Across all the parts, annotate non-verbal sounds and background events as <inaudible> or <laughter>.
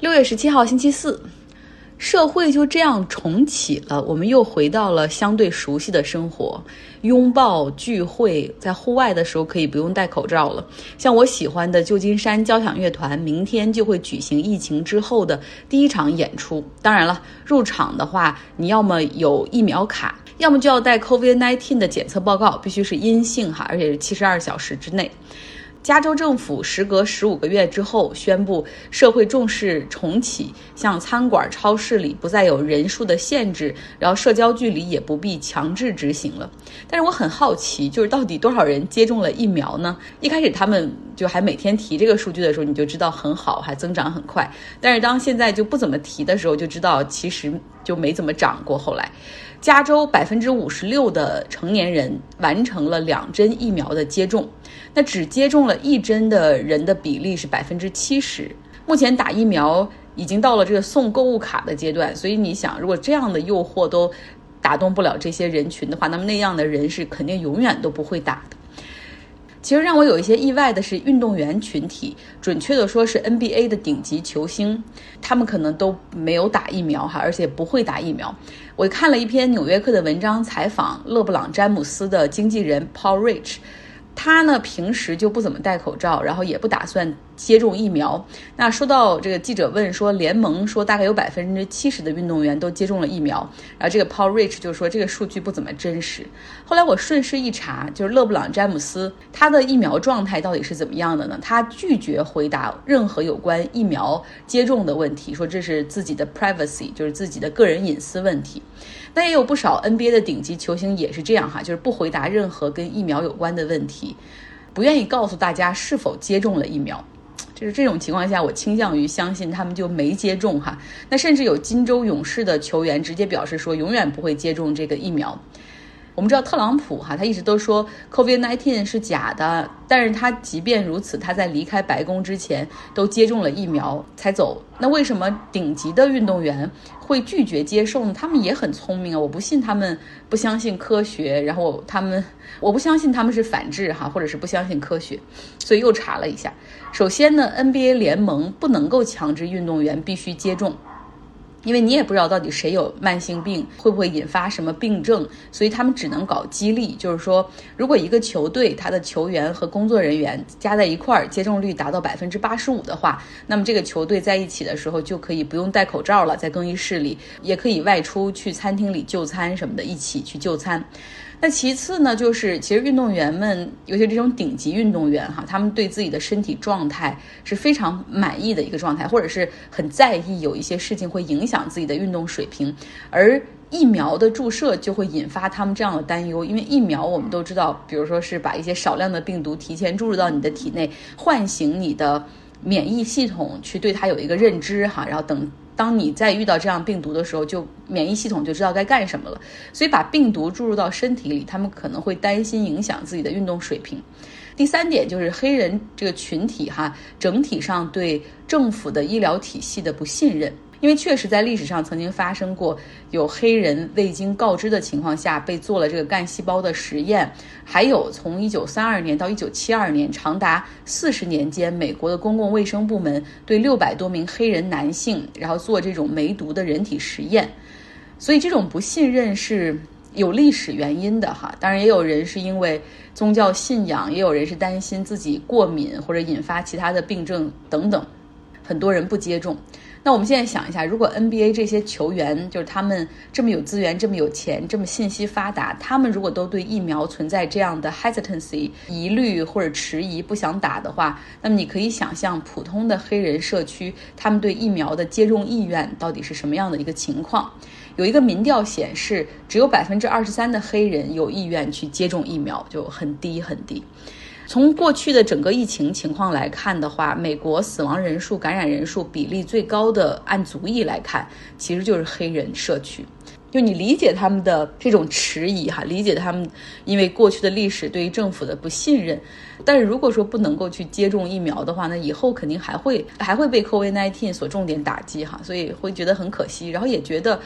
六月十七号星期四，社会就这样重启了，我们又回到了相对熟悉的生活，拥抱、聚会，在户外的时候可以不用戴口罩了。像我喜欢的旧金山交响乐团，明天就会举行疫情之后的第一场演出。当然了，入场的话，你要么有疫苗卡，要么就要带 COVID-19 的检测报告，必须是阴性哈，而且是七十二小时之内。加州政府时隔十五个月之后宣布，社会重视重启，像餐馆、超市里不再有人数的限制，然后社交距离也不必强制执行了。但是我很好奇，就是到底多少人接种了疫苗呢？一开始他们就还每天提这个数据的时候，你就知道很好，还增长很快。但是当现在就不怎么提的时候，就知道其实就没怎么涨过。后来。加州百分之五十六的成年人完成了两针疫苗的接种，那只接种了一针的人的比例是百分之七十。目前打疫苗已经到了这个送购物卡的阶段，所以你想，如果这样的诱惑都打动不了这些人群的话，那么那样的人是肯定永远都不会打的。其实让我有一些意外的是，运动员群体，准确的说是 NBA 的顶级球星，他们可能都没有打疫苗哈，而且不会打疫苗。我看了一篇《纽约客》的文章，采访勒布朗·詹姆斯的经纪人 Paul Rich。他呢平时就不怎么戴口罩，然后也不打算接种疫苗。那说到这个记者问说，联盟说大概有百分之七十的运动员都接种了疫苗，然后这个 Paul Rich 就说这个数据不怎么真实。后来我顺势一查，就是勒布朗詹姆斯他的疫苗状态到底是怎么样的呢？他拒绝回答任何有关疫苗接种的问题，说这是自己的 privacy，就是自己的个人隐私问题。那也有不少 NBA 的顶级球星也是这样哈，就是不回答任何跟疫苗有关的问题，不愿意告诉大家是否接种了疫苗。就是这种情况下，我倾向于相信他们就没接种哈。那甚至有金州勇士的球员直接表示说，永远不会接种这个疫苗。我们知道特朗普哈，他一直都说 COVID-19 是假的，但是他即便如此，他在离开白宫之前都接种了疫苗才走。那为什么顶级的运动员会拒绝接受呢？他们也很聪明啊，我不信他们不相信科学，然后他们我不相信他们是反制哈，或者是不相信科学，所以又查了一下。首先呢，NBA 联盟不能够强制运动员必须接种。因为你也不知道到底谁有慢性病，会不会引发什么病症，所以他们只能搞激励，就是说，如果一个球队他的球员和工作人员加在一块儿接种率达到百分之八十五的话，那么这个球队在一起的时候就可以不用戴口罩了，在更衣室里也可以外出去餐厅里就餐什么的，一起去就餐。那其次呢，就是其实运动员们，尤其这种顶级运动员哈，他们对自己的身体状态是非常满意的一个状态，或者是很在意有一些事情会影响自己的运动水平，而疫苗的注射就会引发他们这样的担忧，因为疫苗我们都知道，比如说是把一些少量的病毒提前注入到你的体内，唤醒你的免疫系统去对它有一个认知哈，然后等。当你再遇到这样病毒的时候，就免疫系统就知道该干什么了。所以把病毒注入到身体里，他们可能会担心影响自己的运动水平。第三点就是黑人这个群体哈，整体上对政府的医疗体系的不信任。因为确实在历史上曾经发生过有黑人未经告知的情况下被做了这个干细胞的实验，还有从一九三二年到一九七二年长达四十年间，美国的公共卫生部门对六百多名黑人男性然后做这种梅毒的人体实验，所以这种不信任是有历史原因的哈。当然也有人是因为宗教信仰，也有人是担心自己过敏或者引发其他的病症等等，很多人不接种。那我们现在想一下，如果 NBA 这些球员就是他们这么有资源、这么有钱、这么信息发达，他们如果都对疫苗存在这样的 hesitancy 疑虑或者迟疑，不想打的话，那么你可以想象普通的黑人社区他们对疫苗的接种意愿到底是什么样的一个情况？有一个民调显示，只有百分之二十三的黑人有意愿去接种疫苗，就很低很低。从过去的整个疫情情况来看的话，美国死亡人数、感染人数比例最高的，按族裔来看，其实就是黑人社区。就你理解他们的这种迟疑哈，理解他们因为过去的历史对于政府的不信任。但是如果说不能够去接种疫苗的话，那以后肯定还会 <laughs> 还会被 COVID-19 所重点打击哈，所以会觉得很可惜。然后也觉得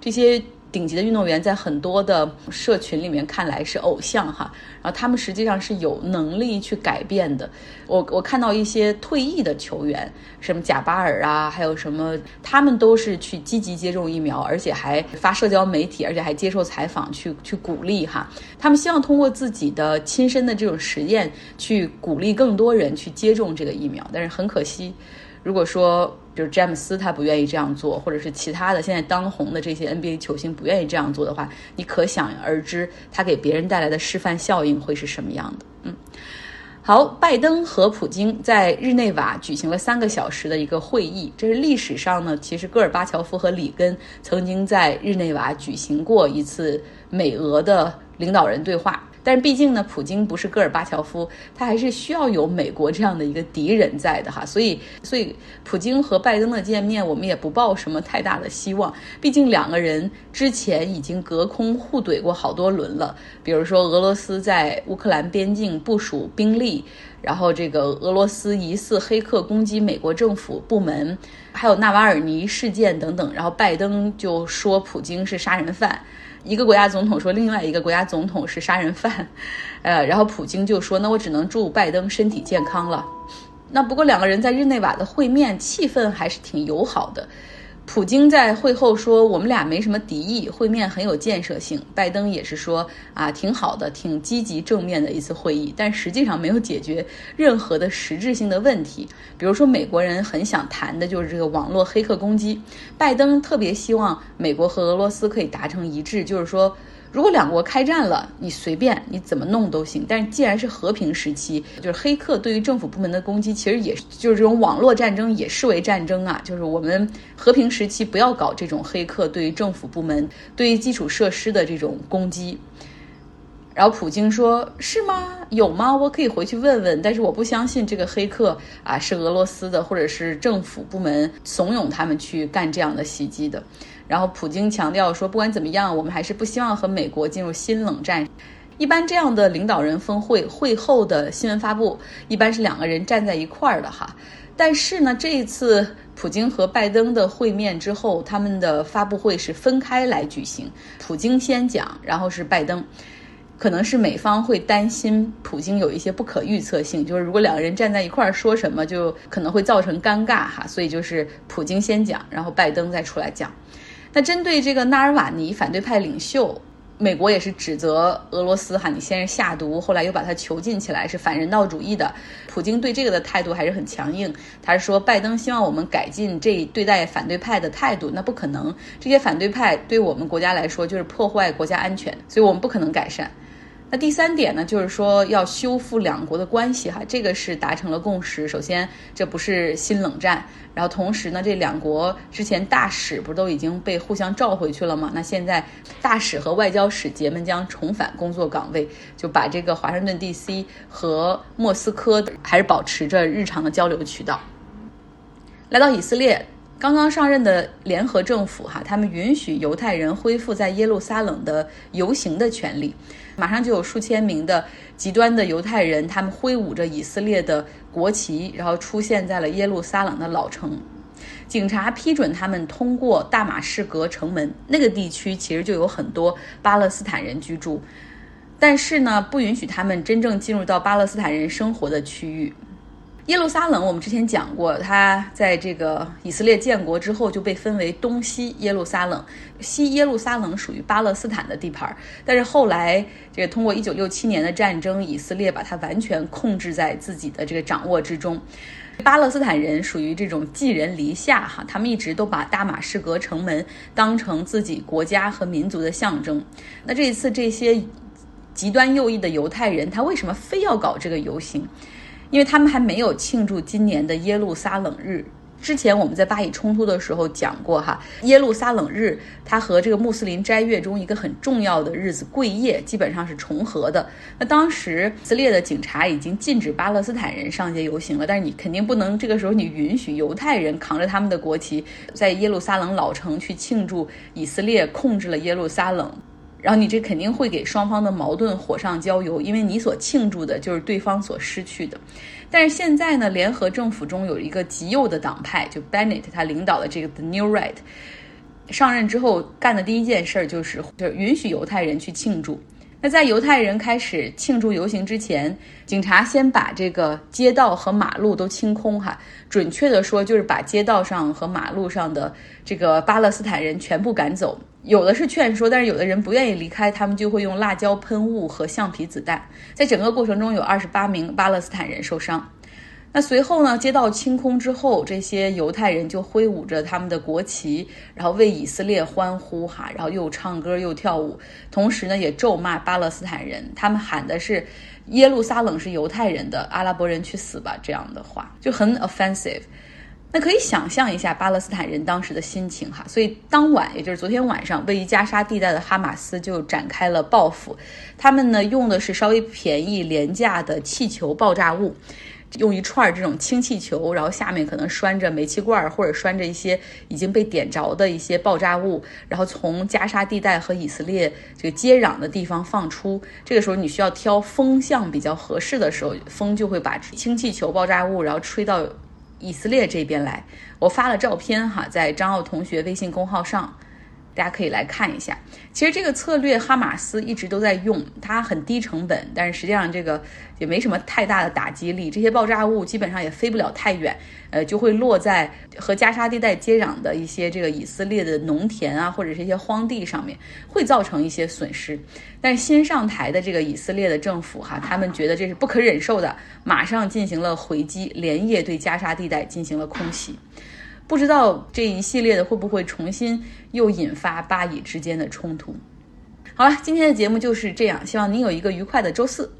这些顶级的运动员在很多的社群里面看来是偶像哈，然后他们实际上是有能力去改变的。我我看到一些退役的球员，什么贾巴尔啊，还有什么，他们都是去积极接种疫苗，而且还发社交媒体，而且还接受采访去去鼓励哈。他们希望通过自己的亲身的这种实验去鼓励更多人去接种这个疫苗，但是很可惜。如果说，就是詹姆斯他不愿意这样做，或者是其他的现在当红的这些 NBA 球星不愿意这样做的话，你可想而知，他给别人带来的示范效应会是什么样的？嗯，好，拜登和普京在日内瓦举行了三个小时的一个会议，这是历史上呢，其实戈尔巴乔夫和里根曾经在日内瓦举行过一次美俄的领导人对话。但是毕竟呢，普京不是戈尔巴乔夫，他还是需要有美国这样的一个敌人在的哈。所以，所以普京和拜登的见面，我们也不抱什么太大的希望。毕竟两个人之前已经隔空互怼过好多轮了，比如说俄罗斯在乌克兰边境部署兵力，然后这个俄罗斯疑似黑客攻击美国政府部门，还有纳瓦尔尼事件等等。然后拜登就说普京是杀人犯。一个国家总统说另外一个国家总统是杀人犯，呃，然后普京就说：“那我只能祝拜登身体健康了。”那不过两个人在日内瓦的会面气氛还是挺友好的。普京在会后说：“我们俩没什么敌意，会面很有建设性。”拜登也是说：“啊，挺好的，挺积极正面的一次会议。”但实际上没有解决任何的实质性的问题。比如说，美国人很想谈的就是这个网络黑客攻击。拜登特别希望美国和俄罗斯可以达成一致，就是说。如果两国开战了，你随便你怎么弄都行。但是既然是和平时期，就是黑客对于政府部门的攻击，其实也是就是这种网络战争也视为战争啊。就是我们和平时期不要搞这种黑客对于政府部门、对于基础设施的这种攻击。然后普京说：“是吗？有吗？我可以回去问问。但是我不相信这个黑客啊是俄罗斯的，或者是政府部门怂恿他们去干这样的袭击的。”然后普京强调说：“不管怎么样，我们还是不希望和美国进入新冷战。一般这样的领导人峰会会后的新闻发布，一般是两个人站在一块儿的哈。但是呢，这一次普京和拜登的会面之后，他们的发布会是分开来举行，普京先讲，然后是拜登。”可能是美方会担心普京有一些不可预测性，就是如果两个人站在一块儿说什么，就可能会造成尴尬哈。所以就是普京先讲，然后拜登再出来讲。那针对这个纳尔瓦尼反对派领袖，美国也是指责俄罗斯哈，你先是下毒，后来又把他囚禁起来，是反人道主义的。普京对这个的态度还是很强硬，他是说拜登希望我们改进这对待反对派的态度，那不可能，这些反对派对我们国家来说就是破坏国家安全，所以我们不可能改善。那第三点呢，就是说要修复两国的关系哈，这个是达成了共识。首先，这不是新冷战，然后同时呢，这两国之前大使不都已经被互相召回去了吗？那现在大使和外交使节们将重返工作岗位，就把这个华盛顿 D.C. 和莫斯科还是保持着日常的交流渠道。来到以色列。刚刚上任的联合政府，哈，他们允许犹太人恢复在耶路撒冷的游行的权利。马上就有数千名的极端的犹太人，他们挥舞着以色列的国旗，然后出现在了耶路撒冷的老城。警察批准他们通过大马士革城门，那个地区其实就有很多巴勒斯坦人居住，但是呢，不允许他们真正进入到巴勒斯坦人生活的区域。耶路撒冷，我们之前讲过，它在这个以色列建国之后就被分为东西耶路撒冷，西耶路撒冷属于巴勒斯坦的地盘儿，但是后来这个通过一九六七年的战争，以色列把它完全控制在自己的这个掌握之中。巴勒斯坦人属于这种寄人篱下哈，他们一直都把大马士革城门当成自己国家和民族的象征。那这一次这些极端右翼的犹太人，他为什么非要搞这个游行？因为他们还没有庆祝今年的耶路撒冷日。之前我们在巴以冲突的时候讲过哈，耶路撒冷日它和这个穆斯林斋月中一个很重要的日子贵夜基本上是重合的。那当时以色列的警察已经禁止巴勒斯坦人上街游行了，但是你肯定不能这个时候你允许犹太人扛着他们的国旗在耶路撒冷老城去庆祝以色列控制了耶路撒冷。然后你这肯定会给双方的矛盾火上浇油，因为你所庆祝的就是对方所失去的。但是现在呢，联合政府中有一个极右的党派，就 Bennett 他领导的这个 The New Right，上任之后干的第一件事就是就是允许犹太人去庆祝。那在犹太人开始庆祝游行之前，警察先把这个街道和马路都清空哈。准确的说，就是把街道上和马路上的这个巴勒斯坦人全部赶走。有的是劝说，但是有的人不愿意离开，他们就会用辣椒喷雾和橡皮子弹。在整个过程中，有二十八名巴勒斯坦人受伤。那随后呢？街道清空之后，这些犹太人就挥舞着他们的国旗，然后为以色列欢呼哈，然后又唱歌又跳舞，同时呢也咒骂巴勒斯坦人。他们喊的是“耶路撒冷是犹太人的，阿拉伯人去死吧”这样的话，就很 offensive。那可以想象一下巴勒斯坦人当时的心情哈。所以当晚，也就是昨天晚上，位于加沙地带的哈马斯就展开了报复。他们呢用的是稍微便宜廉价的气球爆炸物。用一串这种氢气球，然后下面可能拴着煤气罐或者拴着一些已经被点着的一些爆炸物，然后从加沙地带和以色列这个接壤的地方放出。这个时候你需要挑风向比较合适的时候，风就会把氢气球爆炸物然后吹到以色列这边来。我发了照片哈，在张奥同学微信公号上。大家可以来看一下，其实这个策略哈马斯一直都在用，它很低成本，但是实际上这个也没什么太大的打击力。这些爆炸物基本上也飞不了太远，呃，就会落在和加沙地带接壤的一些这个以色列的农田啊，或者是一些荒地上面，会造成一些损失。但新上台的这个以色列的政府哈，他们觉得这是不可忍受的，马上进行了回击，连夜对加沙地带进行了空袭。不知道这一系列的会不会重新又引发巴以之间的冲突？好了，今天的节目就是这样，希望您有一个愉快的周四。